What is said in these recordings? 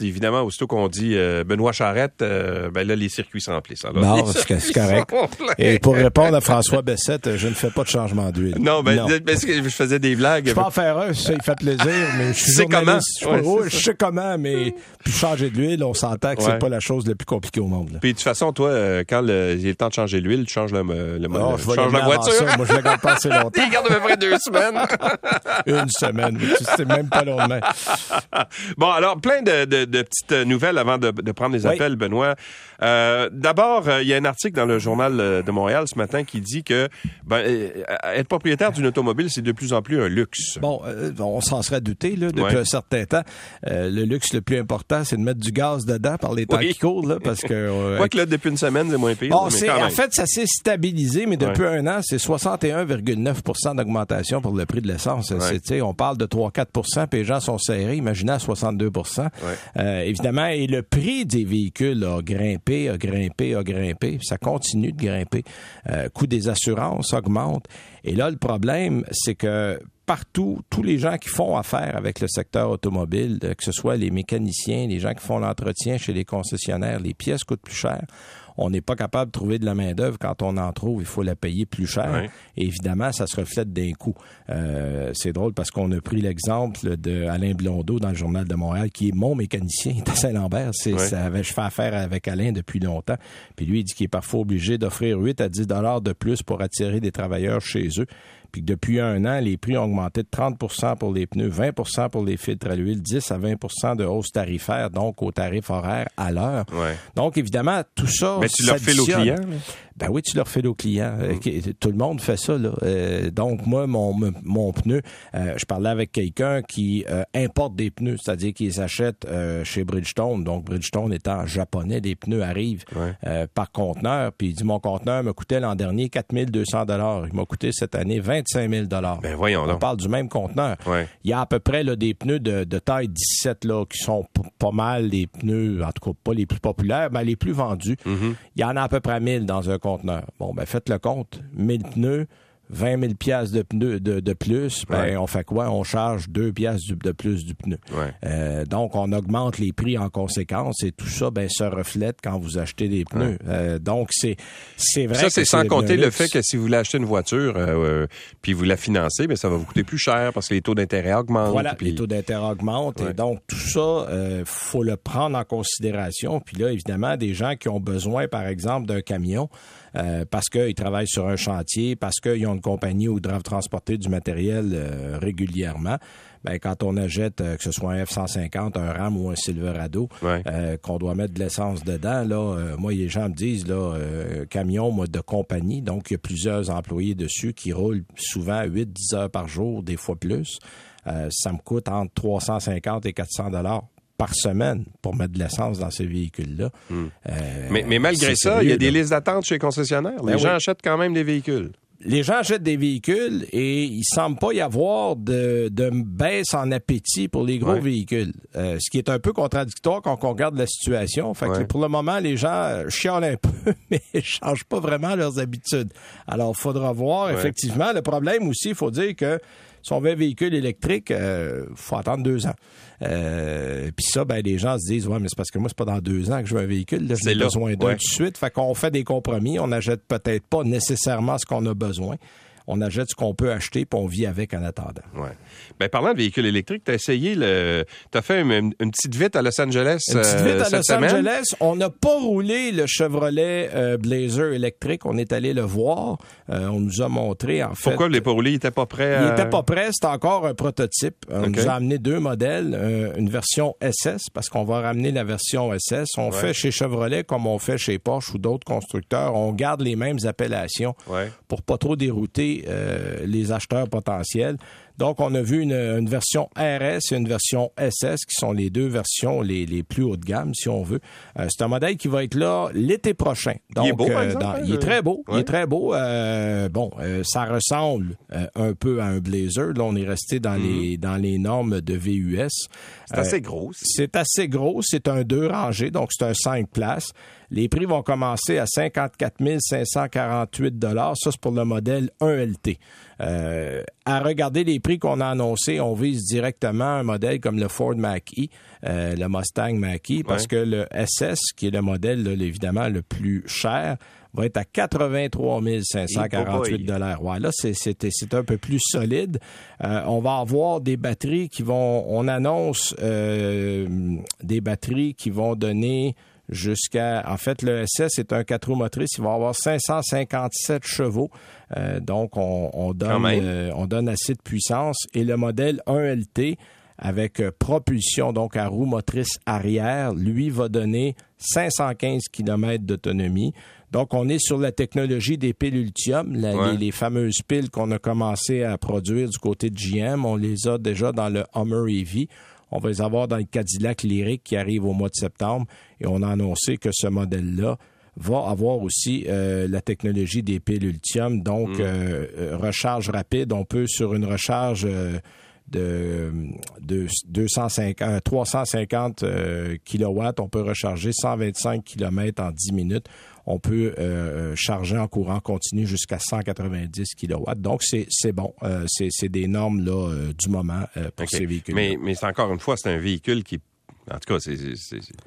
évidemment, aussitôt qu'on dit euh, Benoît Charrette, euh, ben là, les circuits s'emplissent. Non, c'est correct. Et pour répondre à François Bessette, je ne fais pas de changement d'huile. Non, ben, parce que je faisais des blagues. Je peux en faire un, ça, il fait plaisir, mais je suis Tu sais comment? Je, Ouais, je sais comment, mais puis changer d'huile, on s'entend que Ouais. c'est pas la chose la plus compliquée au monde. là. Puis de toute façon, toi, euh, quand le- il est le temps de changer l'huile, tu changes le, le, le- Oh, je vais changes la voiture. ça. Moi, je le garde pas assez longtemps. Il garde à peu près deux semaines. Une semaine. C'est même pas long demain. Bon, alors, plein de, de- de petites nouvelles avant de, de prendre les Oui. appels, Benoît. Euh, D'abord, euh, il y a un article dans le journal euh, de Montréal ce matin qui dit que ben, euh, être propriétaire d'une automobile, c'est de plus en plus un luxe. Bon, euh, on s'en serait douté là, depuis Ouais. un certain temps. Euh, le luxe le plus important, c'est de mettre du gaz dedans par les temps Oui. qui courent, là, parce que. euh, là, depuis une semaine, c'est moins pire. Bon, mais quand en même. fait, ça s'est stabilisé, mais depuis un an, c'est 61,9 d'augmentation pour le prix de l'essence. On parle de 3-4 puis les gens sont serrés. Imaginez à 62 Euh, Évidemment, et le prix des véhicules a grimpé, a grimpé, a grimpé. Ça continue de grimper. Euh, coût des assurances augmente. Et là, le problème, c'est que partout, tous les gens qui font affaire avec le secteur automobile, que ce soit les mécaniciens, les gens qui font l'entretien chez les concessionnaires, les pièces coûtent plus cher. On n'est pas capable de trouver de la main-d'œuvre. Quand on en trouve, il faut la payer plus cher. Et évidemment, ça se reflète d'un coup. Euh, c'est drôle parce qu'on a pris l'exemple de Alain Blondeau dans le Journal de Montréal, qui est mon mécanicien, à Saint-Lambert. C'est, ça avait- je fais affaire avec Alain depuis longtemps. Puis lui, il dit qu'il est parfois obligé d'offrir 8 à 10 dollars de plus pour attirer des travailleurs chez eux. Puis que depuis un an, les prix ont augmenté de 30% pour les pneus, 20% pour les filtres à l'huile, 10 à 20% de hausse tarifaire, donc au tarif horaire à l'heure. Ouais. Donc, évidemment, tout ça. Mais tu leur fais au s'additionne. client. là? Ben oui, tu leur fais au client. Euh, qui- Tout le monde fait ça. Là. Euh, donc, moi, mon, mon pneu, euh, je parlais avec quelqu'un qui euh, importe des pneus, c'est-à-dire qu'ils achètent chez Bridgestone. Donc, Bridgestone étant japonais, les pneus arrivent Ouais. par conteneur. Puis il dit, mon conteneur me coûtait l'an dernier 4200 dollars. Il m'a coûté cette année 25 000 dollars. Ben voyons On donc. parle du même conteneur. Ouais. Il y a à peu près là, des pneus de, de taille 17 là, qui sont pas mal les pneus, en tout cas pas les plus populaires, mais les plus vendus. Mm-hmm. Il y en a à peu près 1000 dans un conteneur. Bon, ben faites le compte. 1000 pneus, 20 000 piastres de pneus de, de plus, ben Ouais. on fait quoi? On charge 2 piastres du- de plus du pneu. Ouais. Euh, donc, on augmente les prix en conséquence et tout ça ben, se reflète quand vous achetez des pneus. Euh, donc, c'est c'est vrai Ça, c'est sans compter le fait que si vous voulez acheter une voiture, euh, euh, puis vous la financez, mais ça va vous coûter plus cher parce que les taux d'intérêt augmentent. Voilà, puis- les taux d'intérêt augmentent. Et donc, tout ça, euh, faut le prendre en considération. Puis là, évidemment, des gens qui ont besoin, par exemple, d'un camion euh, parce qu'ils travaillent sur un chantier, parce qu'ils ont une compagnie où ils doivent transporter du matériel euh, régulièrement. Ben, quand on achète, euh, que ce soit un F-150, un RAM ou un Silverado, Ouais. euh, qu'on doit mettre de l'essence dedans, là, euh, moi, les gens me disent, là, euh, camion moi, de compagnie, donc il y a plusieurs employés dessus qui roulent souvent 8-10 heures par jour, des fois plus. Euh, ça me coûte entre 350 et 400 dollars par semaine pour mettre de l'essence dans ces véhicules-là. Euh, Hmm. Mais, mais malgré ça, il y a des listes d'attente chez les concessionnaires. Les Ben gens oui. achètent quand même des véhicules. les gens achètent des véhicules et il semble pas y avoir de, de baisse en appétit pour les gros Ouais. véhicules. Euh, ce qui est un peu contradictoire quand on regarde la situation. Fait que pour le moment, les gens euh, chialent un peu, mais ils changent pas vraiment leurs habitudes. Alors, il faudra voir. Ouais. Effectivement, le problème aussi, il faut dire que si on veut un véhicule électrique, il faut attendre deux ans. Euh, Puis ça, ben, les gens se disent, ouais, mais c'est parce que moi, c'est pas dans deux ans que je veux un véhicule. Là, C'est j'ai besoin d'un ouais. tout de suite. Fait qu'on fait des compromis. On n'achète peut-être pas nécessairement ce qu'on a besoin. On achète ce qu'on peut acheter, puis on vit avec en attendant. Ouais. Ben, parlant de véhicules électriques, tu as essayé le. Tu as fait une, une petite vite à Los Angeles. Une petite euh, vite à Los semaine? Angeles. On n'a pas roulé le Chevrolet euh, Blazer électrique. On est allé le voir. Euh, on nous a montré, en fait. Pourquoi les pas roulés? Ils étaient pas prêts Il n'était pas prêt, c'était encore un prototype. On nous a amené deux modèles, une version SS, parce qu'on va ramener la version SS. On fait chez Chevrolet comme on fait chez Porsche ou d'autres constructeurs. On garde les mêmes appellations Ouais. pour pas trop dérouter euh, les acheteurs potentiels. Donc, on a vu une, une version RS et une version SS, qui sont les deux versions les, les plus haut de gamme, si on veut. Euh, c'est un modèle qui va être là l'été prochain. Donc, Il est beau, par euh, exemple, dans- hein, il est très beau. Il est très beau. Euh, bon, euh, ça ressemble un peu à un Blazer. Là, on est resté dans les dans les normes de VUS. Mhm. C'est assez gros. C'est assez gros. C'est un deux rangées, donc c'est un cinq places. Les prix vont commencer à 54 548 Ça, c'est pour le modèle 1LT. Euh, à regarder les prix qu'on a annoncés, on vise directement un modèle comme le Ford Mach-E, euh, le Mustang Mach-E, parce que le SS, qui est le modèle évidemment le plus cher, va être à 83 548 dollars. Ouais, là, c'est un peu plus solide. Euh, on va avoir des batteries qui vont, on annonce des batteries qui vont donner jusqu'à, en fait, le SS est un 4 roues motrices, il va avoir 557 chevaux. Euh, donc, on, on donne, euh, on donne assez de puissance. Et le modèle 1LT, avec euh, propulsion, donc à roue motrice arrière, lui va donner 515 km d'autonomie. Donc, on est sur la technologie des piles Ultium, les, fameuses piles qu'on a commencé à produire du côté de GM. On les a déjà dans le Hummer EV. On va les avoir dans le Cadillac Lyric qui arrive au mois de septembre et on a annoncé que ce modèle-là va avoir aussi euh, la technologie des piles Ultium, donc mm. euh, euh, recharge rapide. On peut sur une recharge de, de 250, 350 kilowatts, on peut recharger 125 km en 10 minutes on peut euh, euh, charger en courant continu jusqu'à 190 kW. Donc, c'est bon. Euh, c'est des normes là, du moment pour ces véhicules. Mais, mais c'est encore une fois, c'est un véhicule qui en tout cas, c'est,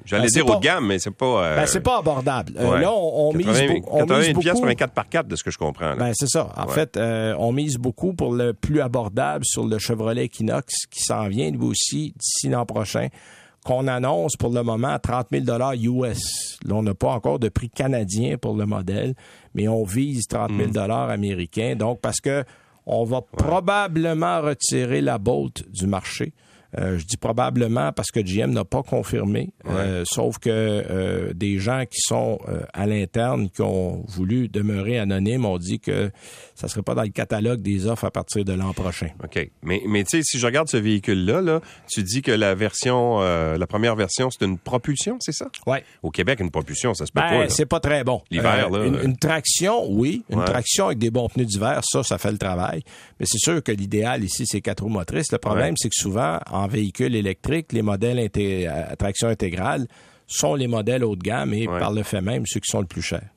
j'allais ben, dire haut de gamme, mais c'est pas. ben, c'est pas abordable. là, on, mise, on mise beaucoup. pour un 4x4, de ce que je comprends. Ben, c'est ça. En fait, on mise beaucoup pour le plus abordable sur le Chevrolet Equinox qui s'en vient, lui aussi, d'ici l'an prochain qu'on annonce pour le moment à 30 000 US. Là, on n'a pas encore de prix canadien pour le modèle, mais on vise 30 000 mm. américains. Donc, parce que on va probablement retirer la Bolt du marché. Euh, je dis probablement parce que GM n'a pas confirmé, euh, sauf que euh, des gens qui sont à l'interne, qui ont voulu demeurer anonymes, ont dit que ça serait pas dans le catalogue des offres à partir de l'an prochain. OK. Mais, mais tu sais, si je regarde ce véhicule-là, là, tu dis que la version, la première version, c'est une propulsion, c'est ça? Oui. Au Québec, une propulsion, ça se peut ben, pas. C'est pas très bon. L'hiver, là. Une, traction, oui. Une traction avec des bons pneus d'hiver, ça, ça fait le travail. Mais c'est sûr que l'idéal ici, c'est quatre roues motrices. Le problème, c'est que souvent, en véhicule électrique, les modèles à traction intégrale sont les modèles haut de gamme et par le fait même ceux qui sont le plus chers.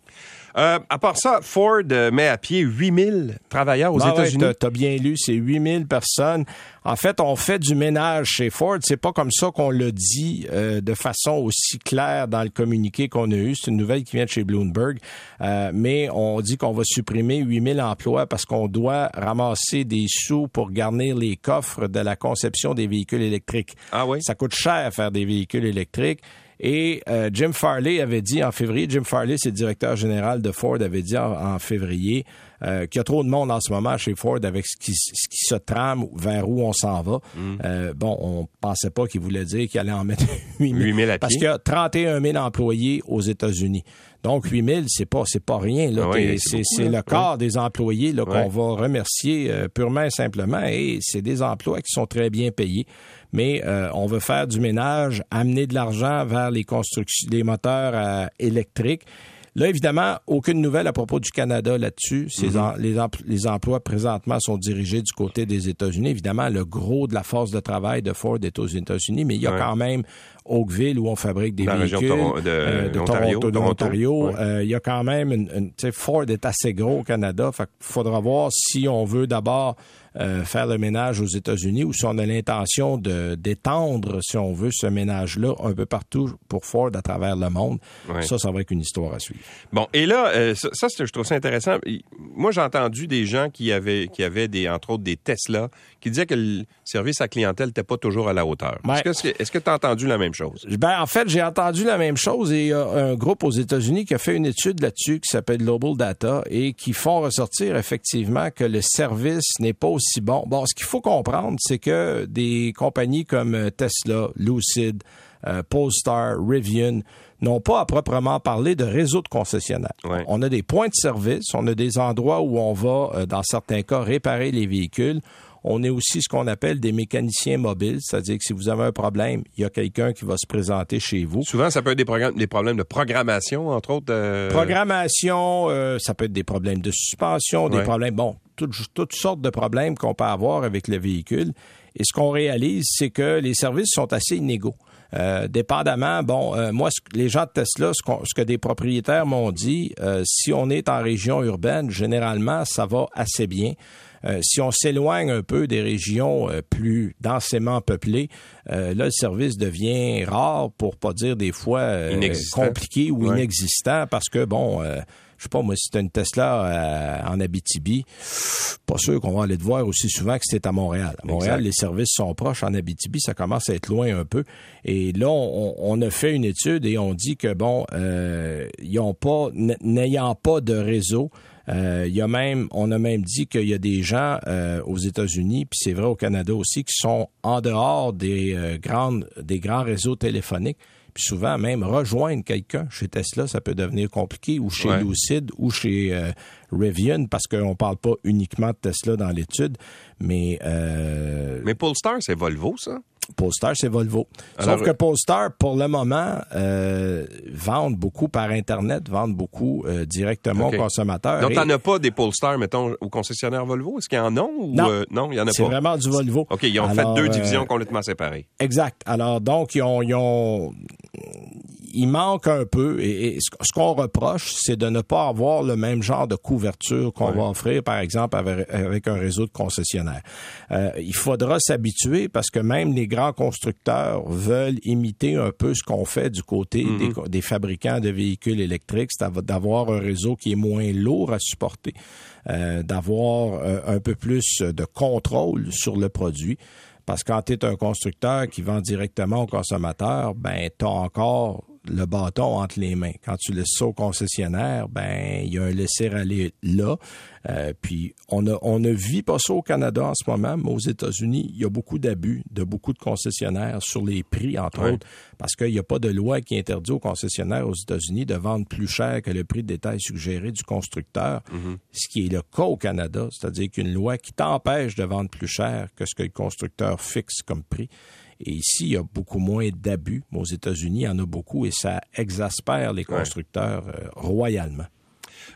Euh, à part ça, Ford euh, met à pied 8000 travailleurs aux bah États-Unis. Tu as bien lu, c'est 8000 personnes. En fait, on fait du ménage chez Ford. C'est pas comme ça qu'on le dit euh, de façon aussi claire dans le communiqué qu'on a eu. C'est une nouvelle qui vient de chez Bloomberg. mais on dit qu'on va supprimer 8000 emplois parce qu'on doit ramasser des sous pour garnir les coffres de la conception des véhicules électriques. Ah oui? Ça coûte cher faire des véhicules électriques. Et euh, Jim Farley avait dit en février, Jim Farley, c'est le directeur général de Ford, avait dit en, février euh, qu'il y a trop de monde en ce moment chez Ford avec ce qui, ce qui se trame vers où on s'en va. Mm. Euh, bon, on pensait pas qu'il voulait dire qu'il allait en mettre 8 000. parce qu'il y a 31 000 employés aux États-Unis. Donc 8 000, c'est pas c'est pas rien là. Ah c'est le quart des employés là qu'on va remercier purement et simplement. Et c'est des emplois qui sont très bien payés mais euh, on veut faire du ménage, amener de l'argent vers les constructions, les moteurs euh, électriques. Là, évidemment, aucune nouvelle à propos du Canada là-dessus. Mm-hmm. les, les, emplois présentement sont dirigés du côté des États-Unis. Évidemment, le gros de la force de travail de Ford est aux États-Unis, mais il y a quand même Oakville où on fabrique des véhicules de, euh, de, Toronto, de Ontario. il y a quand même une, une Ford est assez gros au Canada. Fait faudra voir si on veut d'abord euh, faire le ménage aux États-Unis ou si on a l'intention de d'étendre, si on veut, ce ménage-là un peu partout pour Ford à travers le monde. Ça, ça va être une histoire à suivre. Bon, et là, euh, ça, ça je trouve ça intéressant. Moi, j'ai entendu des gens qui avaient, qui avaient des, entre autres, des Tesla, qui disaient que le service à clientèle n'était pas toujours à la hauteur. Est-ce que tu as entendu la même chose? Ben, en fait, j'ai entendu la même chose et il y a un groupe aux États-Unis qui a fait une étude là-dessus qui s'appelle Global Data et qui font ressortir effectivement que le service n'est pas aussi bon. Bon, ce qu'il faut comprendre, c'est que des compagnies comme Tesla, Lucid, euh, Polestar, Rivian n'ont pas à proprement parler de réseau de concessionnaires. On a des points de service, on a des endroits où on va, euh, dans certains cas, réparer les véhicules. On est aussi ce qu'on appelle des mécaniciens mobiles, c'est-à-dire que si vous avez un problème, il y a quelqu'un qui va se présenter chez vous. Souvent, ça peut être des, des problèmes de programmation, entre autres. Euh, programmation, euh, ça peut être des problèmes de suspension, des problèmes, bon, toutes, toutes sortes de problèmes qu'on peut avoir avec le véhicule. Et ce qu'on réalise, c'est que les services sont assez inégaux. Euh, dépendamment, bon, euh, moi, les gens de Tesla, ce, ce que des propriétaires m'ont dit, euh, si on est en région urbaine, généralement, ça va assez bien. si on s'éloigne un peu des régions plus densément peuplées, là, le service devient rare, pour pas dire des fois compliqué ou inexistant, parce que, bon, je sais pas, moi, si tu une Tesla euh, en Abitibi, pas sûr qu'on va aller te voir aussi souvent que c'était à Montréal. À Montréal, les services sont proches. En Abitibi, ça commence à être loin un peu. Et là, on, a fait une étude et on dit que, bon, euh, ils ont pas, n'ayant pas de réseau, euh, il y a même, on a même dit qu'il y a des gens aux États-Unis, puis c'est vrai au Canada aussi, qui sont en dehors des grandes, des grands réseaux téléphoniques puis souvent, même rejoindre quelqu'un chez Tesla, ça peut devenir compliqué, ou chez Lucid, ou chez euh, Rivian, parce qu'on parle pas uniquement de Tesla dans l'étude, mais... Euh, mais Polestar, c'est Volvo, ça? Polestar, c'est Volvo. Sauf que Polestar, pour le moment, euh, vendent beaucoup par Internet, vendent beaucoup euh, directement aux consommateurs. Donc, t'en as pas des Polestar, mettons, aux concessionnaires Volvo? Est-ce qu'il y en a ou non, euh, non il y en a pas? C'est vraiment du Volvo. OK, ils ont fait deux divisions complètement séparées. Exact. Alors, donc, ils ont, ils ont il manque un peu, et, ce qu'on reproche, c'est de ne pas avoir le même genre de couverture qu'on va offrir, par exemple, avec, un réseau de concessionnaires. Euh, il faudra s'habituer parce que même les grands constructeurs veulent imiter un peu ce qu'on fait du côté mm-hmm. des, fabricants de véhicules électriques, c'est d'avoir un réseau qui est moins lourd à supporter, euh, d'avoir euh, un peu plus de contrôle sur le produit. Parce que quand tu es un constructeur qui vend directement au consommateur, ben, tu as encore le bâton entre les mains. Quand tu laisses ça au concessionnaire, ben il y a un laisser-aller là. Euh, puis on ne vit pas ça au Canada en ce moment, mais aux États-Unis, il y a beaucoup d'abus de beaucoup de concessionnaires sur les prix, entre autres, parce qu'il n'y a pas de loi qui interdit aux concessionnaires aux États-Unis de vendre plus cher que le prix de détail suggéré du constructeur, mm-hmm. ce qui est le cas au Canada, c'est-à-dire qu'une loi qui t'empêche de vendre plus cher que ce que le constructeur fixe comme prix. Et ici, il y a beaucoup moins d'abus. Aux États-Unis, il y en a beaucoup et ça exaspère les constructeurs euh, royalement.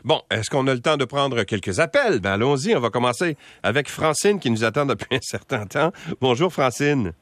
Bon, est-ce qu'on a le temps de prendre quelques appels? Ben, allons-y, on va commencer avec Francine qui nous attend depuis un certain temps. Bonjour Francine.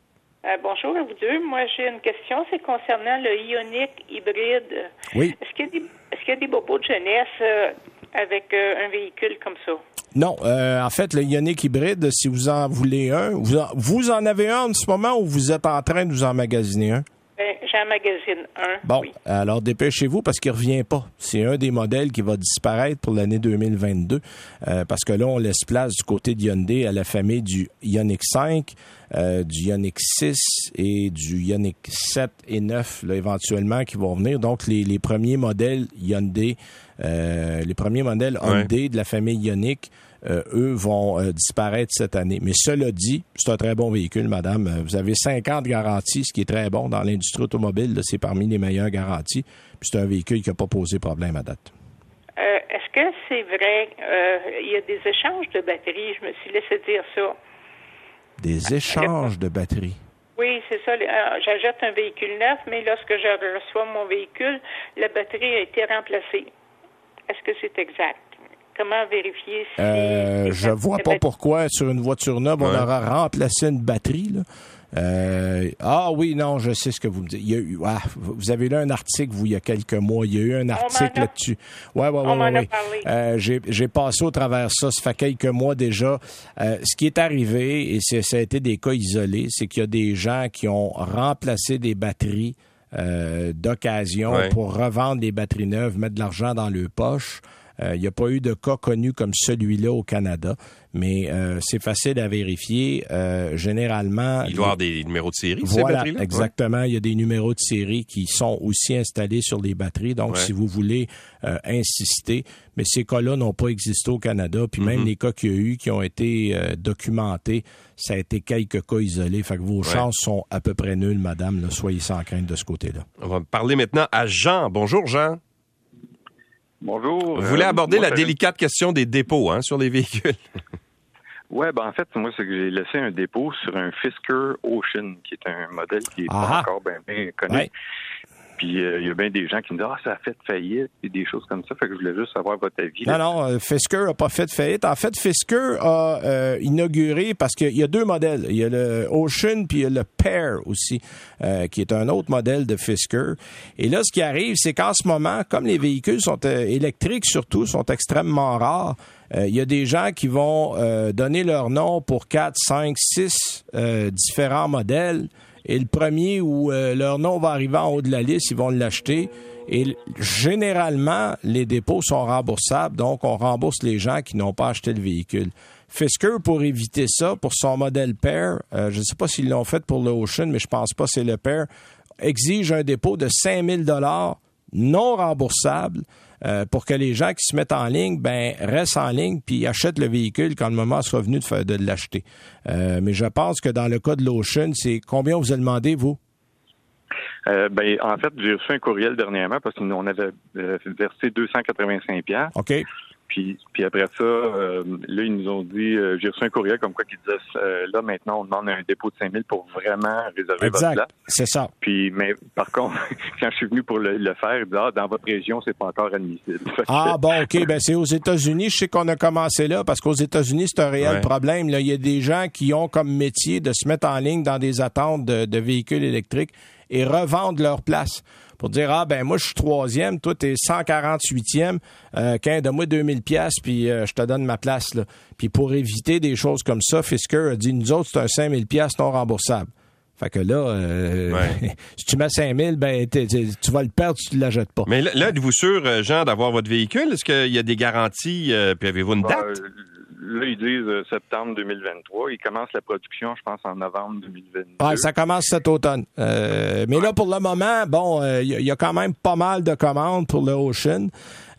Euh, bonjour à vous deux. Moi, j'ai une question, c'est concernant le Ioniq hybride. Oui. Est-ce qu'il y, a des bobos de jeunesse euh, avec un véhicule comme ça? Non, euh, en fait, le Ioniq hybride, si vous en voulez un, vous en, avez un en ce moment ou vous êtes en train de vous emmagasiner un? Ben, J'en magasine un. Bon, alors dépêchez-vous parce qu'il revient pas. C'est un des modèles qui va disparaître pour l'année 2022 euh, parce que là, on laisse place du côté de Hyundai à la famille du Ioniq 5, euh, du Ioniq 6 et du Ioniq 7 et 9 là, éventuellement qui vont venir. Donc, les, les premiers modèles Hyundai, les premiers modèles Hyundai de la famille Ioniq euh, eux vont euh, disparaître cette année. Mais cela dit, c'est un très bon véhicule, madame. Euh, vous avez 50 garanties, ce qui est très bon dans l'industrie automobile. C'est parmi les meilleures garanties. Puis c'est un véhicule qui n'a pas posé problème à date. Est-ce que c'est vrai, il y a des échanges de batteries, je me suis laissé dire ça. Des échanges de batteries? Oui, c'est ça. J'achète un véhicule neuf, mais lorsque je reçois mon véhicule, la batterie a été remplacée. Est-ce que c'est exact? Comment vérifier si... Euh, je vois pas pourquoi sur une voiture neuve, on aura remplacé une batterie. Euh, ah oui, non, je sais ce que vous me dites. Il y a eu, ah, vous avez lu un article, vous, il y a quelques mois. Il y a eu un article là-dessus. Ouais, ouais, ouais, ouais. Euh, j'ai passé au travers ça. Ça fait quelques mois déjà. Euh, ce qui est arrivé, et ça a été des cas isolés, c'est qu'il y a des gens qui ont remplacé des batteries d'occasion pour revendre des batteries neuves, mettre de l'argent dans leur poche. Il euh, n'y a pas eu de cas connu comme celui-là au Canada, mais euh, c'est facile à vérifier. Euh, généralement, il doit y avoir des numéros de série. Voilà, exactement. Il y a des numéros de série qui sont aussi installés sur les batteries. Donc, si vous voulez insister, mais ces cas-là n'ont pas existé au Canada. Puis même mm-hmm. les cas qu'il y a eu, qui ont été documentés, ça a été quelques cas isolés. Fait que vos chances sont à peu près nulles, madame. Soyez sans crainte de ce côté-là. On va parler maintenant à Jean. Bonjour, Jean. Bonjour. Vous voulez euh, aborder la délicate question des dépôts hein, sur les véhicules? Oui, ben en fait, moi, c'est que j'ai laissé un dépôt sur un Fisker Ocean, qui est un modèle qui est pas encore bien, connu. Puis euh, il y a bien des gens qui me disent Ah, ça a fait faillite et des choses comme ça. Fait que je voulais juste savoir votre avis. Non, non, euh, Fisker n'a pas fait faillite. En fait, Fisker a euh, inauguré parce qu'il y a deux modèles. Il y a le Ocean puis il y a le Pear aussi, qui est un autre modèle de Fisker. Et là, ce qui arrive, c'est qu'en ce moment, comme les véhicules sont électriques surtout, sont extrêmement rares, il y a des gens qui vont donner leur nom pour 4, 5, 6 différents modèles et le premier où euh, leur nom va arriver en haut de la liste, ils vont l'acheter. Et généralement, les dépôts sont remboursables, donc on rembourse les gens qui n'ont pas acheté le véhicule. Fisker, pour éviter ça, pour son modèle Pair, euh, je ne sais pas s'ils l'ont fait pour le Ocean, mais je pense pas c'est le Pair, exige un dépôt de 5000 dollars non remboursable euh, pour que les gens qui se mettent en ligne, ben restent en ligne puis achètent le véhicule quand le moment sera venu de, de l'acheter. Euh, mais je pense que dans le cas de l'Ocean, c'est combien vous avez demandé, vous? Euh, ben, en fait, j'ai reçu un courriel dernièrement parce qu'on avait versé 285 OK. Puis, puis après ça, euh, là, ils nous ont dit, euh, j'ai reçu un courriel comme quoi qui disait, euh, là, maintenant, on demande un dépôt de 5000 pour vraiment réserver votre place. c'est ça. Puis, mais par contre, quand je suis venu pour le, faire, ils disaient, ah, dans votre région, c'est pas encore admissible. ah, bon, OK, ben c'est aux États-Unis. Je sais qu'on a commencé là parce qu'aux États-Unis, c'est un réel problème. Là, il y a des gens qui ont comme métier de se mettre en ligne dans des attentes de, de véhicules électriques et revendre leur place pour dire ah ben moi je suis troisième, toi t'es 148e, euh, donne-moi 2000 pièces puis euh, je te donne ma place là. Puis pour éviter des choses comme ça, Fisker a dit nous autres c'est un 5000 pièces non remboursable. Fait que là, euh, si tu mets 5000, ben, tu vas le perdre si tu ne l'achètes pas. Mais là, êtes-vous sûr, euh, Jean, d'avoir votre véhicule? Est-ce qu'il y a des garanties? puis avez-vous une bah, date? Là, ils disent euh, septembre 2023. Ils commencent la production, je pense, en novembre 2022. Ah, ça commence cet automne. Euh, mais là, pour le moment, bon, il euh, y, a quand même pas mal de commandes pour le Ocean.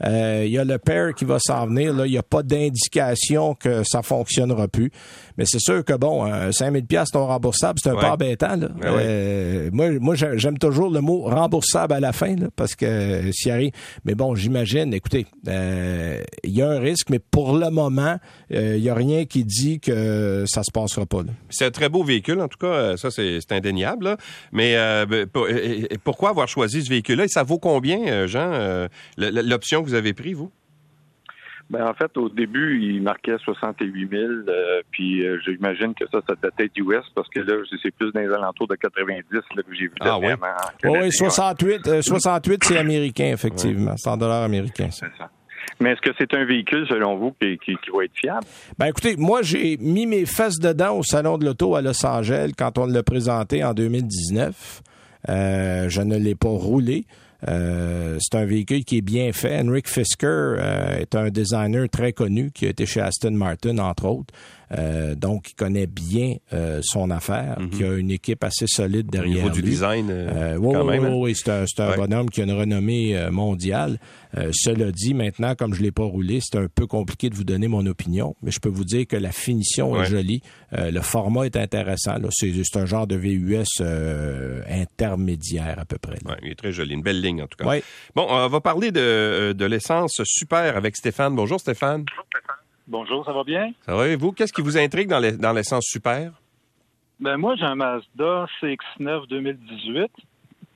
Il euh, y a le pair qui va s'en venir. Il n'y a pas d'indication que ça fonctionnera plus. Mais c'est sûr que, bon, 5000 pièces non remboursable, c'est un peu embêtant. Là. Euh, moi, moi j'aime toujours le mot remboursable à la fin, là, parce que euh, s'il arrive... Mais bon, j'imagine, écoutez, il y a un risque, mais pour le moment, il n'y a rien qui dit que ça se passera pas. C'est un très beau véhicule, en tout cas, ça c'est indéniable. Mais ben, pourquoi avoir choisi ce véhicule-là? Et ça vaut combien, Jean, l'option vous avez pris, vous? Ben, en fait, au début, il marquait 68 000, euh, puis euh, j'imagine que ça, ça datait US parce que là, c'est plus dans les alentours de 90 là, que j'ai vu. Ah oui? Oui, 68, 68 c'est américain, effectivement. C'est en dollars américains. C'est ça. Mais est-ce que c'est un véhicule, selon vous, qui, qui, va être fiable? Ben écoutez, moi, j'ai mis mes fesses dedans au Salon de l'Auto à Los Angeles quand on l'a présenté en 2019. Euh, je ne l'ai pas roulé. Euh, c'est un véhicule qui est bien fait. Henrik Fisker euh, est un designer très connu qui a été chez Aston Martin, entre autres. Euh, donc, il connaît bien euh, son affaire, mhm. qui a une équipe assez solide derrière Au niveau du design, euh, oui, oui, hein? oui, c'est un, un bonhomme qui a une renommée mondiale. cela dit, maintenant, comme je l'ai pas roulé, c'est un peu compliqué de vous donner mon opinion, mais je peux vous dire que la finition est jolie, le format est intéressant. C'est, un genre de VUS intermédiaire à peu près. Il est très joli, une belle ligne en tout cas. Bon, on va parler de, de l'essence super avec Stéphane. Bonjour Stéphane. Bonjour Stéphane. Bonjour, ça va bien? Ça va et vous? Qu'est-ce qui vous intrigue dans l'essence super? Ben moi, j'ai un Mazda CX-9 2018.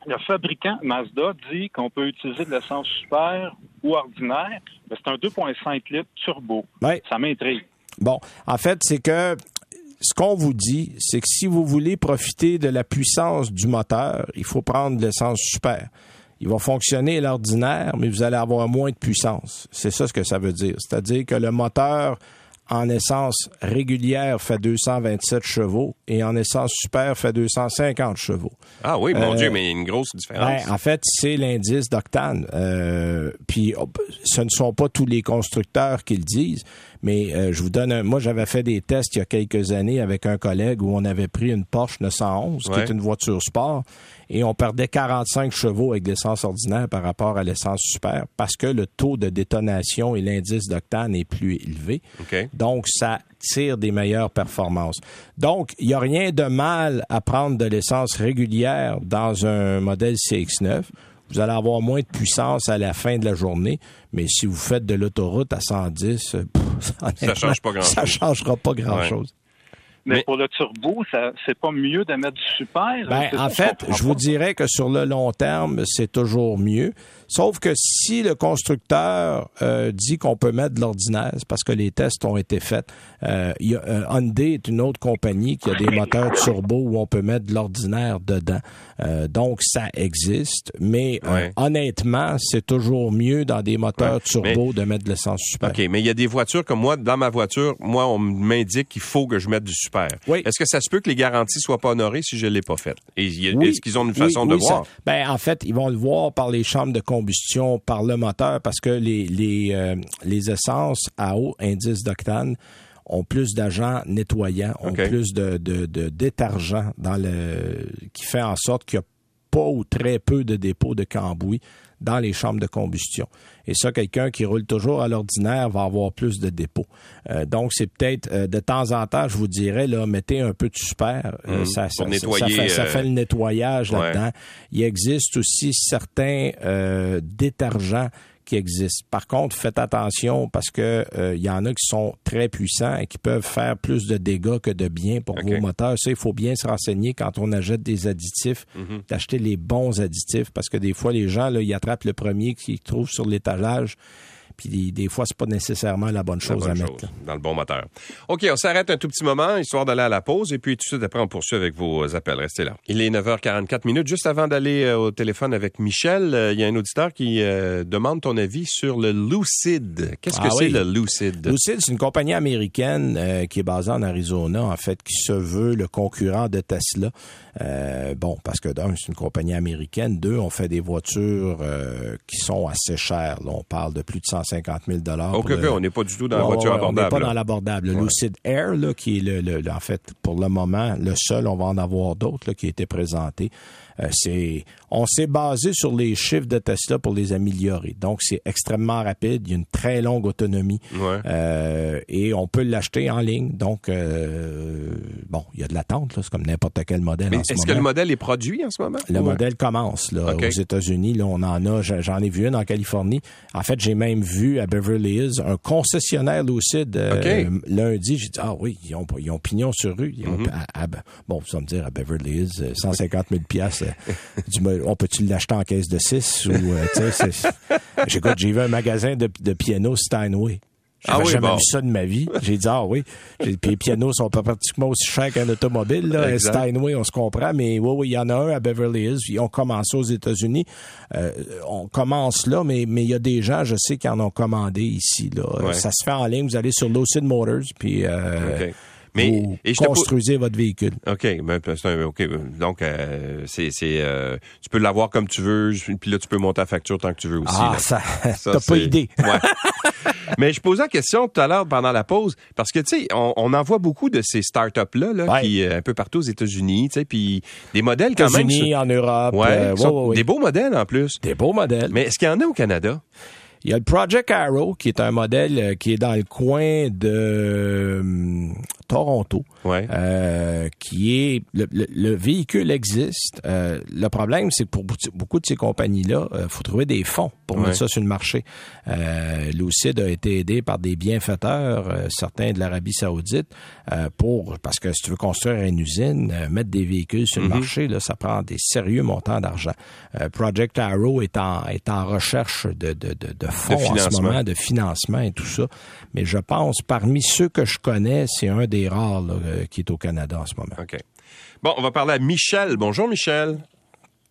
Le fabricant Mazda dit qu'on peut utiliser de l'essence super ou ordinaire. c'est un 2,5 litres turbo. Ça m'intrigue. Bon, en fait, c'est que ce qu'on vous dit, c'est que si vous voulez profiter de la puissance du moteur, il faut prendre l'essence super il va fonctionner à l'ordinaire, mais vous allez avoir moins de puissance. C'est ça ce que ça veut dire. C'est-à-dire que le moteur en essence régulière fait 227 chevaux et en essence super fait 250 chevaux. Ah oui, mon euh, Dieu, mais une grosse différence. Ben, en fait, c'est l'indice d'octane. Euh, puis ce ne sont pas tous les constructeurs qui le disent, mais euh, je vous donne un... Moi, j'avais fait des tests il y a quelques années avec un collègue où on avait pris une Porsche 911, qui est une voiture sport, et on perdait 45 chevaux avec l'essence ordinaire par rapport à l'essence super parce que le taux de détonation et l'indice d'octane est plus élevé. Donc, ça tire des meilleures performances. Donc, il n'y a rien de mal à prendre de l'essence régulière dans un modèle CX9 vous allez avoir moins de puissance à la fin de la journée, mais si vous faites de l'autoroute à 110, ça change pas grand-chose. Ça changera pas grand-chose. Mais, pour le turbo, ça c'est pas mieux de mettre du super. Ben, en fait, je vous dirais que sur le long terme, c'est toujours mieux. Sauf que si le constructeur euh, dit qu'on peut mettre de l'ordinaire, parce que les tests ont été faits. Euh, y a, euh, Hyundai est une autre compagnie qui a des moteurs turbo où on peut mettre de l'ordinaire dedans. Euh, donc, ça existe. Mais honnêtement, c'est toujours mieux dans des moteurs turbo de mettre de l'essence super. OK, mais il y a des voitures comme moi, dans ma voiture, moi, on m'indique qu'il faut que je mette du super. Oui. Est-ce que ça se peut que les garanties soient pas honorées si je l'ai pas fait? Est-ce qu'ils ont une façon de voir? ben, en fait, ils vont le voir par les chambres de combustion, par le moteur, parce que les, les, euh, les essences à haut indice d'octane ont plus d'agents nettoyants, ont plus de, de, de détergents dans le qui fait en sorte qu'il n'y a pas ou très peu de dépôts de cambouis dans les chambres de combustion. Et ça, quelqu'un qui roule toujours à l'ordinaire va avoir plus de dépôts. Euh, donc, c'est peut-être euh, de temps en temps, je vous dirais, là, mettez un peu de super. Euh, mmh. ça, ça, fait, ça, fait, le nettoyage là-dedans. Il existe aussi certains détergents qui existent. Par contre, faites attention parce que il y en a qui sont très puissants et qui peuvent faire plus de dégâts que de bien pour vos moteurs. Ça, il faut bien se renseigner quand on achète des additifs, mmh. d'acheter les bons additifs parce que des fois, les gens, là, ils attrapent le premier qu'ils trouvent sur l'étalage puis des, fois, c'est pas nécessairement la bonne chose à mettre. Dans le bon moteur. OK, on s'arrête un tout petit moment, histoire d'aller à la pause, et puis tout de suite après, on poursuit avec vos appels. Restez là. Il est 9h44 minutes. Juste avant d'aller euh, au téléphone avec Michel, euh, il y a un auditeur qui euh, demande ton avis sur le Lucid. Qu'est-ce que ah c'est le Lucid? Lucid, c'est une compagnie américaine qui est basée en Arizona, en fait, qui se veut le concurrent de Tesla. bon, parce que d'un, c'est une compagnie américaine. Deux, on fait des voitures qui sont assez chères. Là, on parle de plus de 150 50 000 OK, on n'est pas du tout dans la voiture abordable. On n'est pas dans l'abordable. Le Lucid Air, là, qui est le, en fait, pour le moment, le seul, on va en avoir d'autres qui a été présenté. Euh, c'est, on s'est basé sur les chiffres de Tesla pour les améliorer. Donc, c'est extrêmement rapide. Il y a une très longue autonomie. Euh, et on peut l'acheter en ligne. Donc, euh, bon, il y a de l'attente. C'est comme n'importe quel modèle. Mais est-ce que le modèle est produit en ce moment? Le modèle commence. Là, Aux États-Unis, là, on en a. J'en ai vu une en Californie. En fait, j'ai même vu à Beverly Hills un concessionnaire Lucid lundi. J'ai dit, ah oui, ils ont, ils ont pignon sur rue. Mm-hmm. bon, vous allez me dire, à Beverly Hills, 150 000 piastres on peut-tu l'acheter en caisse de 6 ou euh, j'ai vu un magasin de, de piano Steinway. J'avais ah jamais vu ça de ma vie. J'ai dit, ah oui. Puis les pianos sont pas pratiquement aussi chers qu'un automobile. Là. Steinway, on se comprend, mais oui, oui, il y en a un à Beverly Hills. Ils ont commencé aux États-Unis. Euh, on commence là, mais mais il y a des gens, je sais, qui en ont commandé ici. Là. Ça se fait en ligne. Vous allez sur Lucid Motors, puis... Euh, mais et construisez votre véhicule. OK, ben, OK. Donc euh, c'est euh, tu peux l'avoir comme tu veux, puis là tu peux monter la facture tant que tu veux aussi. Ah, ça, ça t'as pas idée. Ouais. Mais je posais la question tout à l'heure pendant la pause parce que tu sais, on, on, en voit beaucoup de ces startups là, là qui euh, un peu partout aux États-Unis, tu sais, puis des modèles quand même. États-Unis, en Europe. Ouais, des beaux modèles en plus. Des beaux modèles. Mais est-ce qu'il y en a au Canada? Il y a le Project Arrow, qui est un modèle qui est dans le coin de Toronto, euh, qui est le, véhicule existe. Euh, le problème, c'est que pour beaucoup de ces compagnies-là, il faut trouver des fonds pour mettre ça sur le marché. Lucid a été aidé par des bienfaiteurs, certains de l'Arabie Saoudite, pour parce que si tu veux construire une usine, mettre des véhicules sur le mm-hmm. marché, là, ça prend des sérieux montants d'argent. Project Arrow est en est en recherche de, de, de fonds en ce moment, de financement et tout ça. Mais je pense, parmi ceux que je connais, c'est un des rares euh, qui est au Canada en ce moment. OK. Bon, on va parler à Michel. Bonjour, Michel.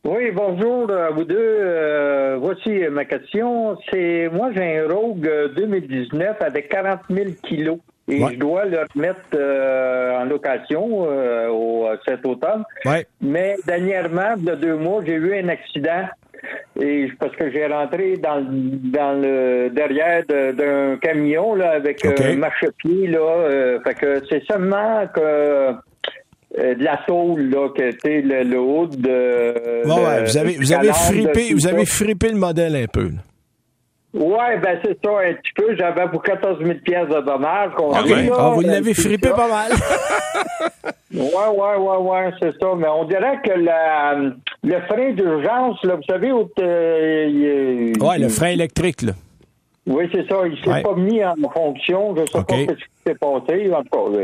Oui, bonjour à vous deux. Euh, voici ma question. C'est moi j'ai un Rogue 2019 avec 40 000 kilos et je dois le remettre euh, en location au, cet automne. Ouais. Mais dernièrement, il y a deux mois, j'ai eu un accident et parce que j'ai rentré dans, dans le derrière d'un camion là avec un marchepied là, euh, fait que c'est seulement que euh, de la tôle là que tu le, le haut de, ouais, vous avez vous avez frippé vous avez frippé le modèle un peu. Ouais, ben c'est ça, un petit peu. J'avais pour 14 000 pièces de dommages. Ah, ah, vous l'avez frippé pas mal. ouais, ouais, ouais, ouais, c'est ça. Mais on dirait que la, le frein d'urgence, là, vous savez, où, euh, ouais, le frein électrique, là. Oui, c'est ça. Il s'est pas mis en fonction. Je sais pas ce qui s'est passé. En tout cas,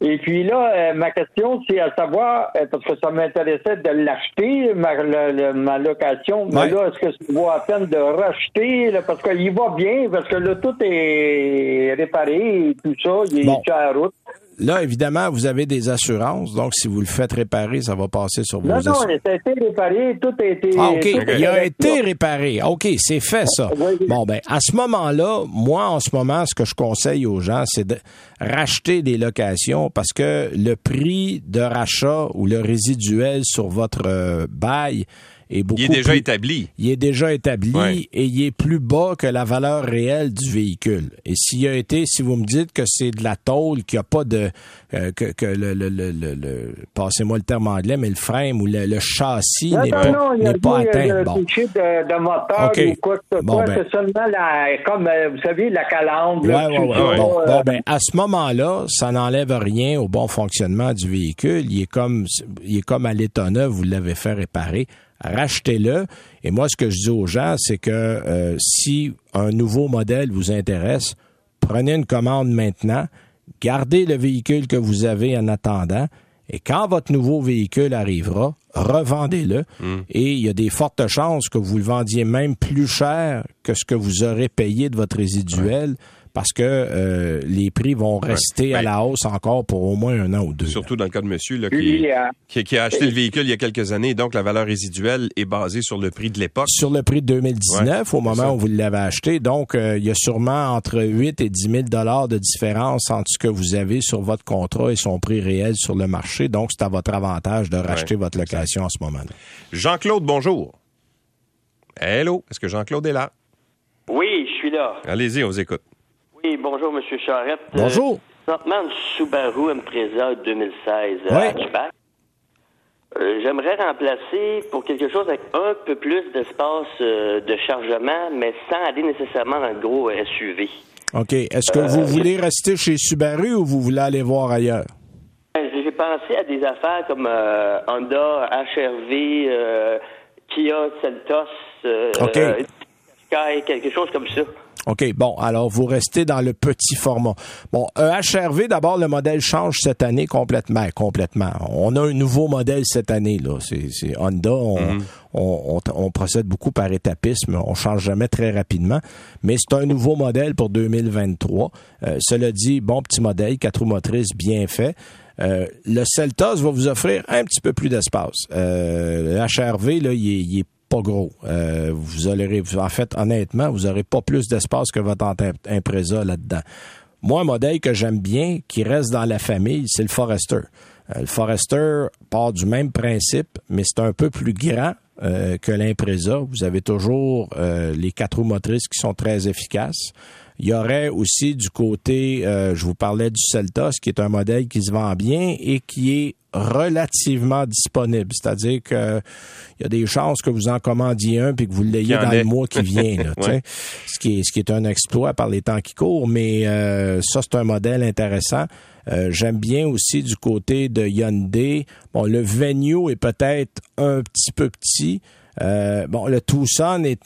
Et puis là, euh, ma question, c'est à savoir, euh, parce que ça m'intéressait de l'acheter, ma, location, mais là, est-ce que ça vaut à peine de racheter, parce qu'il va bien, parce que là, tout est réparé et tout ça, il est sur la route. Là, évidemment, vous avez des assurances, donc si vous le faites réparer, ça va passer sur vos assurances. Non, non, ça a été réparé, tout a été... Ah, OK, il a été réparé. OK, c'est fait, ça. Bon, ben, à ce moment-là, moi, en ce moment, ce que je conseille aux gens, c'est de racheter des locations parce que le prix de rachat ou le résiduel sur votre euh, bail il est déjà établi. Il est déjà établi et il est plus bas que la valeur réelle du véhicule. Et s'il a été, si vous me dites que c'est de la tôle, qu'il n'y a pas de euh, que, que, le, le, le, le passez-moi le terme anglais, mais le frame ou le, châssis n'est pas, n'est pas atteint. Bon. De, de moteur ou quoi que ce soit, ben. c'est seulement la, comme euh, vous savez, la calandre. Ouais, ouais, ouais, bon, bon, ben, à ce moment-là, ça n'enlève rien au bon fonctionnement du véhicule. Il est comme il est comme à l'état neuf, vous l'avez fait réparer rachetez-le. Et moi, ce que je dis aux gens, c'est que euh, si un nouveau modèle vous intéresse, prenez une commande maintenant, gardez le véhicule que vous avez en attendant, et quand votre nouveau véhicule arrivera, revendez-le. Hmm. Et il y a des fortes chances que vous le vendiez même plus cher que ce que vous aurez payé de votre résiduel parce que euh, les prix vont rester à ben, la hausse encore pour au moins un an ou deux. Surtout dans le cas de monsieur là, qui, qui, a acheté le véhicule il y a quelques années, donc la valeur résiduelle est basée sur le prix de l'époque. Sur le prix de 2019, au moment où vous l'avez acheté. Donc, euh, il y a sûrement entre 8 et 10 000 dollars de différence entre ce que vous avez sur votre contrat et son prix réel sur le marché. Donc, c'est à votre avantage de racheter votre location en ce moment-là. Jean-Claude, bonjour. Hello, est-ce que Jean-Claude est là? Oui, je suis là. Allez-y, on vous écoute bonjour, M. Charette. Bonjour. Euh, une Subaru Impreza 2016 euh, hatchback. Euh, j'aimerais remplacer pour quelque chose avec un peu plus d'espace de chargement, mais sans aller nécessairement dans le gros SUV. OK. Est-ce que vous voulez rester chez Subaru ou vous voulez aller voir ailleurs? Ben, j'ai pensé à des affaires comme Honda, HRV, Kia, Seltos, OK. Sky, quelque chose comme ça. OK, bon, alors vous restez dans le petit format. Bon, un HRV, d'abord, le modèle change cette année complètement. Complètement. On a un nouveau modèle cette année, là. C'est Honda. Mhm. On, on, procède beaucoup par étapisme. On change jamais très rapidement. Mais c'est un nouveau modèle pour 2023. Euh, cela dit, bon petit modèle, quatre roues motrices bien fait. Euh, le Celtos va vous offrir un petit peu plus d'espace. Euh, le HRV, là, il est, il est pas gros. Euh, vous aurez, en fait, honnêtement, vous n'aurez pas plus d'espace que votre Impreza là-dedans. Moi, un modèle que j'aime bien, qui reste dans la famille, c'est le Forester. Euh, le Forester part du même principe, mais c'est un peu plus grand euh, que l'Impreza. Vous avez toujours les quatre roues motrices qui sont très efficaces. Il y aurait aussi du côté, je vous parlais du Celtos, qui est un modèle qui se vend bien et qui est relativement disponible. C'est-à-dire que il y a des chances que vous en commandiez un puis que vous l'ayez dans le mois qui vient. ce, qui est, ce qui est un exploit par les temps qui courent, mais euh, ça, c'est un modèle intéressant. Euh, j'aime bien aussi du côté de Hyundai. Bon, le Venue est peut-être un petit peu petit. Euh, bon, le Tucson est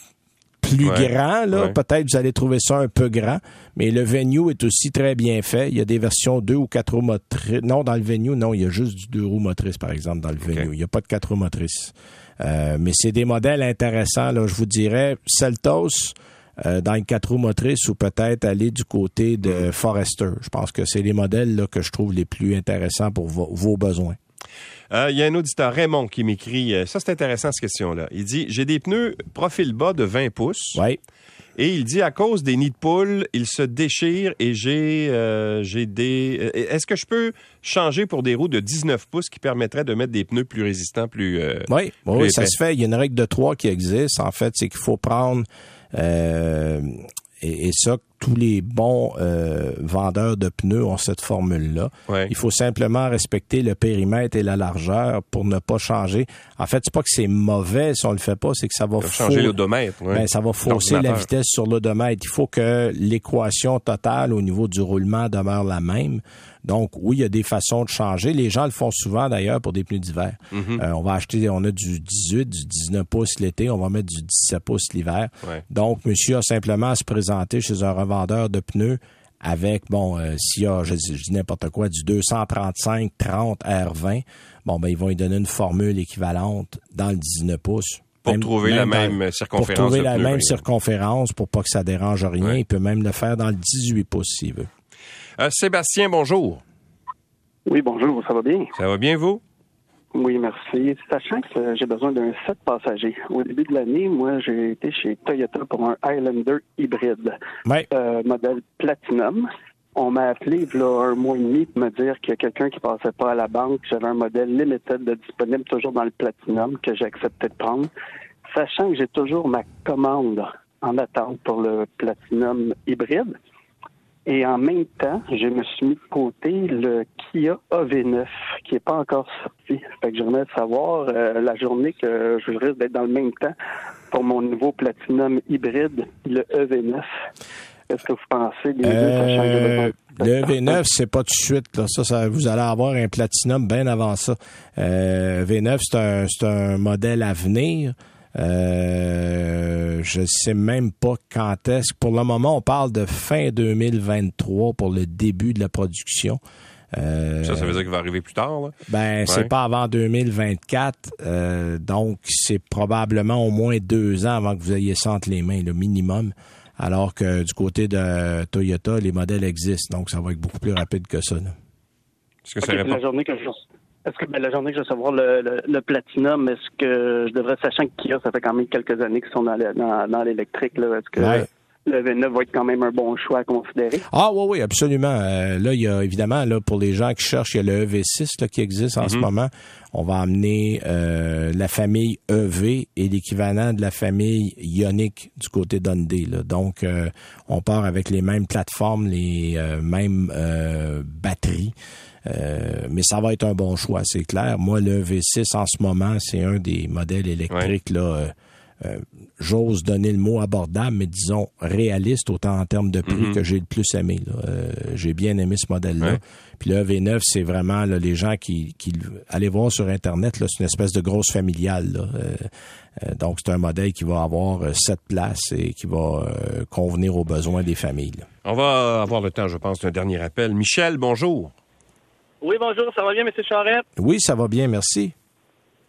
plus grand, là. Peut-être vous allez trouver ça un peu grand, mais le Venue est aussi très bien fait. Il y a des versions 2 ou 4 roues motrices. Non, dans le Venue, non, il y a juste du 2 roues motrices, par exemple, dans le Venue. Il n'y a pas de 4 roues motrices. Euh, mais c'est des modèles intéressants, là. Je vous dirais, Celtos, euh, dans le 4 roues motrices ou peut-être aller du côté de Forester. Je pense que c'est les modèles là, que je trouve les plus intéressants pour vos besoins. Euh, il y a un auditeur, Raymond, qui m'écrit, euh, ça c'est intéressant cette question-là. Il dit, j'ai des pneus profil bas de 20 pouces. Oui. Et il dit à cause des nids de poules, ils se déchirent et j'ai euh, j'ai des. Est-ce que je peux changer pour des roues de 19 pouces qui permettraient de mettre des pneus plus résistants, plus. oui, oui ça se fait. Il y a une règle de 3 qui existe. En fait, c'est qu'il faut prendre et, ça, tous les bons euh, vendeurs de pneus ont cette formule-là. Il faut simplement respecter le périmètre et la largeur pour ne pas changer. En fait, c'est pas que c'est mauvais si on le fait pas, c'est que ça va changer l'odomètre. Ben, ça va fausser la vitesse sur l'odomètre. Il faut que l'équation totale au niveau du roulement demeure la même. Donc, oui, il y a des façons de changer. Les gens le font souvent, d'ailleurs, pour des pneus d'hiver. Mhm. Euh, on va acheter, on a du 18, du 19 pouces l'été, on va mettre du 17 pouces l'hiver. Donc, monsieur a simplement à se présenter chez un revendeur de pneus avec, bon, euh, s'il y a, je, dis n'importe quoi, du 235 30 R20, bon, ben, ils vont lui donner une formule équivalente dans le 19 pouces. Pour trouver la même circonférence. Pour trouver la même circonférence pour pas que ça dérange rien. Il peut même le faire dans le 18 pouces s'il veut. Euh, Sébastien, bonjour. Oui, bonjour, ça va bien? Ça va bien, vous? Oui, merci. Sachant que j'ai besoin d'un 7 passagers. Au début de l'année, moi, j'ai été chez Toyota pour un Highlander hybride, euh, modèle Platinum. On m'a appelé il y a un mois et demi pour me dire qu'il y a quelqu'un qui passait pas à la banque. J'avais un modèle limited de disponible toujours dans le Platinum que j'ai accepté de prendre. Sachant que j'ai toujours ma commande en attente pour le Platinum hybride. Et en même temps, je me suis mis de côté le Kia AV9 qui n'est pas encore sorti. Fait que j'aimerais savoir euh, la journée que je risque d'être dans le même temps pour mon nouveau Platinum hybride, le EV9. Est-ce que vous pensez les euh, Le EV9, c'est pas tout de suite. Là. Ça, ça, vous allez avoir un Platinum bien avant ça. Euh, V9, c'est un, c'est un modèle à venir. Euh, je sais même pas quand est-ce. Pour le moment, on parle de fin 2023 pour le début de la production. Euh, ça, ça veut dire qu'il va arriver plus tard? Là? Ben, c'est pas avant 2024. Euh, donc, c'est probablement au moins deux ans avant que vous ayez ça entre les mains, le minimum. Alors que du côté de Toyota, les modèles existent. Donc, ça va être beaucoup plus rapide que ça. Est-ce que ça la journée que je est-ce que ben, la journée que je vais recevoir le, le, le platinum, est-ce que je devrais, sachant que Kia, ça fait quand même quelques années qu'ils sont dans, dans, l'électrique, est-ce que le V9 va être quand même un bon choix à considérer? Ah oui, oui, absolument. Euh, là, il y a évidemment, là, pour les gens qui cherchent, il y a le EV6 là, qui existe en ce mm-hmm. moment. On va amener euh, la famille EV et l'équivalent de la famille Ioniq du côté d'Hyundai. Donc, euh, on part avec les mêmes plateformes, les mêmes batteries. Euh, mais ça va être un bon choix, c'est clair. Moi, le V6 en ce moment, c'est un des modèles électriques là. Euh, euh, j'ose donner le mot abordable, mais disons réaliste autant en termes de prix mm-hmm. que j'ai le plus aimé. j'ai bien aimé ce modèle-là. Puis le V9, c'est vraiment les gens qui, qui allez voir sur internet, c'est une espèce de grosse familiale. donc c'est un modèle qui va avoir sept places et qui va convenir aux besoins des familles. On va avoir le temps, je pense, d'un dernier appel. Michel, bonjour. Oui, bonjour, ça va bien, M. Charette? Oui, ça va bien, merci.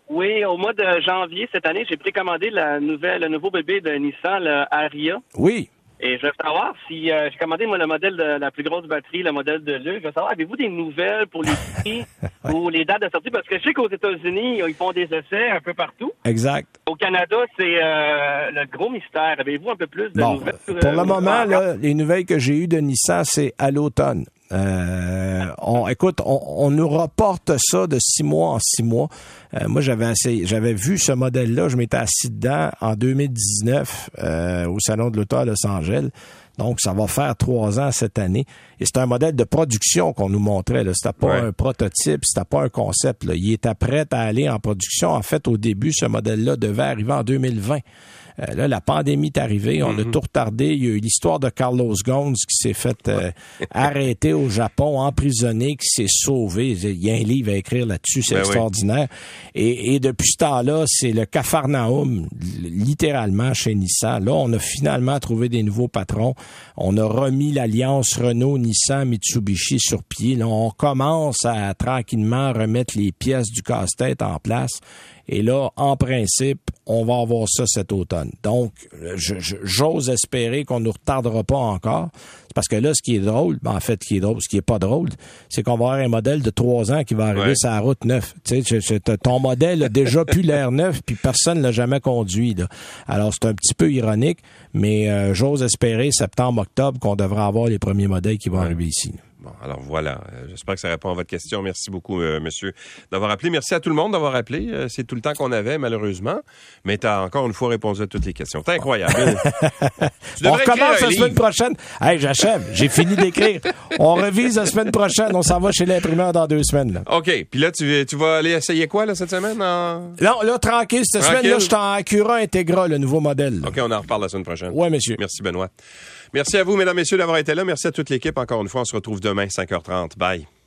Oui, au mois de janvier cette année, j'ai précommandé la nouvelle, le nouveau bébé de Nissan, le Aria. Oui. Et je veux savoir si euh, j'ai commandé moi le modèle de la plus grosse batterie, le modèle de luxe. Je veux savoir, avez-vous des nouvelles pour les prix ou les dates de sortie? Parce que je sais qu'aux États-Unis, ils font des essais un peu partout. Exact. Au Canada, c'est euh, le gros mystère. Avez-vous un peu plus de nouvelles? Pour le moment, là, les nouvelles que j'ai eues de Nissan, c'est à l'automne. Euh, on, écoute, on, nous reporte ça de six mois en six mois. Euh, moi, j'avais j'avais vu ce modèle-là. Je m'étais assis dedans en 2019 euh, au salon de l'auto à Los Angeles. Donc, ça va faire trois ans cette année. Et c'est un modèle de production qu'on nous montrait. C'était pas un prototype, c'était pas un concept. Là. Il était prêt à aller en production. En fait, au début, ce modèle-là devait arriver en 2020. Euh, là, la pandémie est arrivée, on a mhm. tout retardé. Il y a eu l'histoire de Carlos Ghosn qui s'est fait euh, arrêter au Japon, emprisonné, qui s'est sauvé. Il y a un livre à écrire là-dessus, c'est ben extraordinaire. Et, depuis ce temps-là, c'est le cafarnaum, littéralement, chez Nissan. Là, on a finalement trouvé des nouveaux patrons. On a remis l'alliance Renault-Nissan-Mitsubishi sur pied. Là, on commence à tranquillement remettre les pièces du casse-tête en place. Et là, en principe, on va avoir ça cet automne. Donc, j'ose espérer qu'on ne nous retardera pas encore. Parce que là, ce qui est drôle, ben, en fait, ce qui est drôle, ce qui est pas drôle, c'est qu'on va avoir un modèle de trois ans qui va arriver sur la route neuf. Tu sais, ton modèle a déjà pu l'air neuf, puis personne l'a jamais conduit. Là. Alors, c'est un petit peu ironique, mais euh, j'ose espérer septembre-octobre qu'on devra avoir les premiers modèles qui vont arriver ici. Bon, alors voilà. Euh, j'espère que ça répond à votre question. Merci beaucoup, euh, monsieur, d'avoir appelé. Merci à tout le monde d'avoir appelé. Euh, c'est tout le temps qu'on avait, malheureusement. Mais tu as encore une fois répondu à toutes les questions. C'est incroyable. On recommence la semaine prochaine. Hey, j'achève. J'ai fini d'écrire. On revise la semaine prochaine. On s'en va chez l'imprimeur dans deux semaines. Là. OK. Puis là, tu, tu vas aller essayer quoi là, cette semaine? Non, là, tranquille. Cette semaine, là, je suis en Acura Integra, le nouveau modèle. OK, on en reparle la semaine prochaine. Oui, monsieur. Merci, Benoît. Merci à vous, mesdames, messieurs, d'avoir été là. Merci à toute l'équipe. Encore une fois, on se retrouve demain, 5h30. Bye.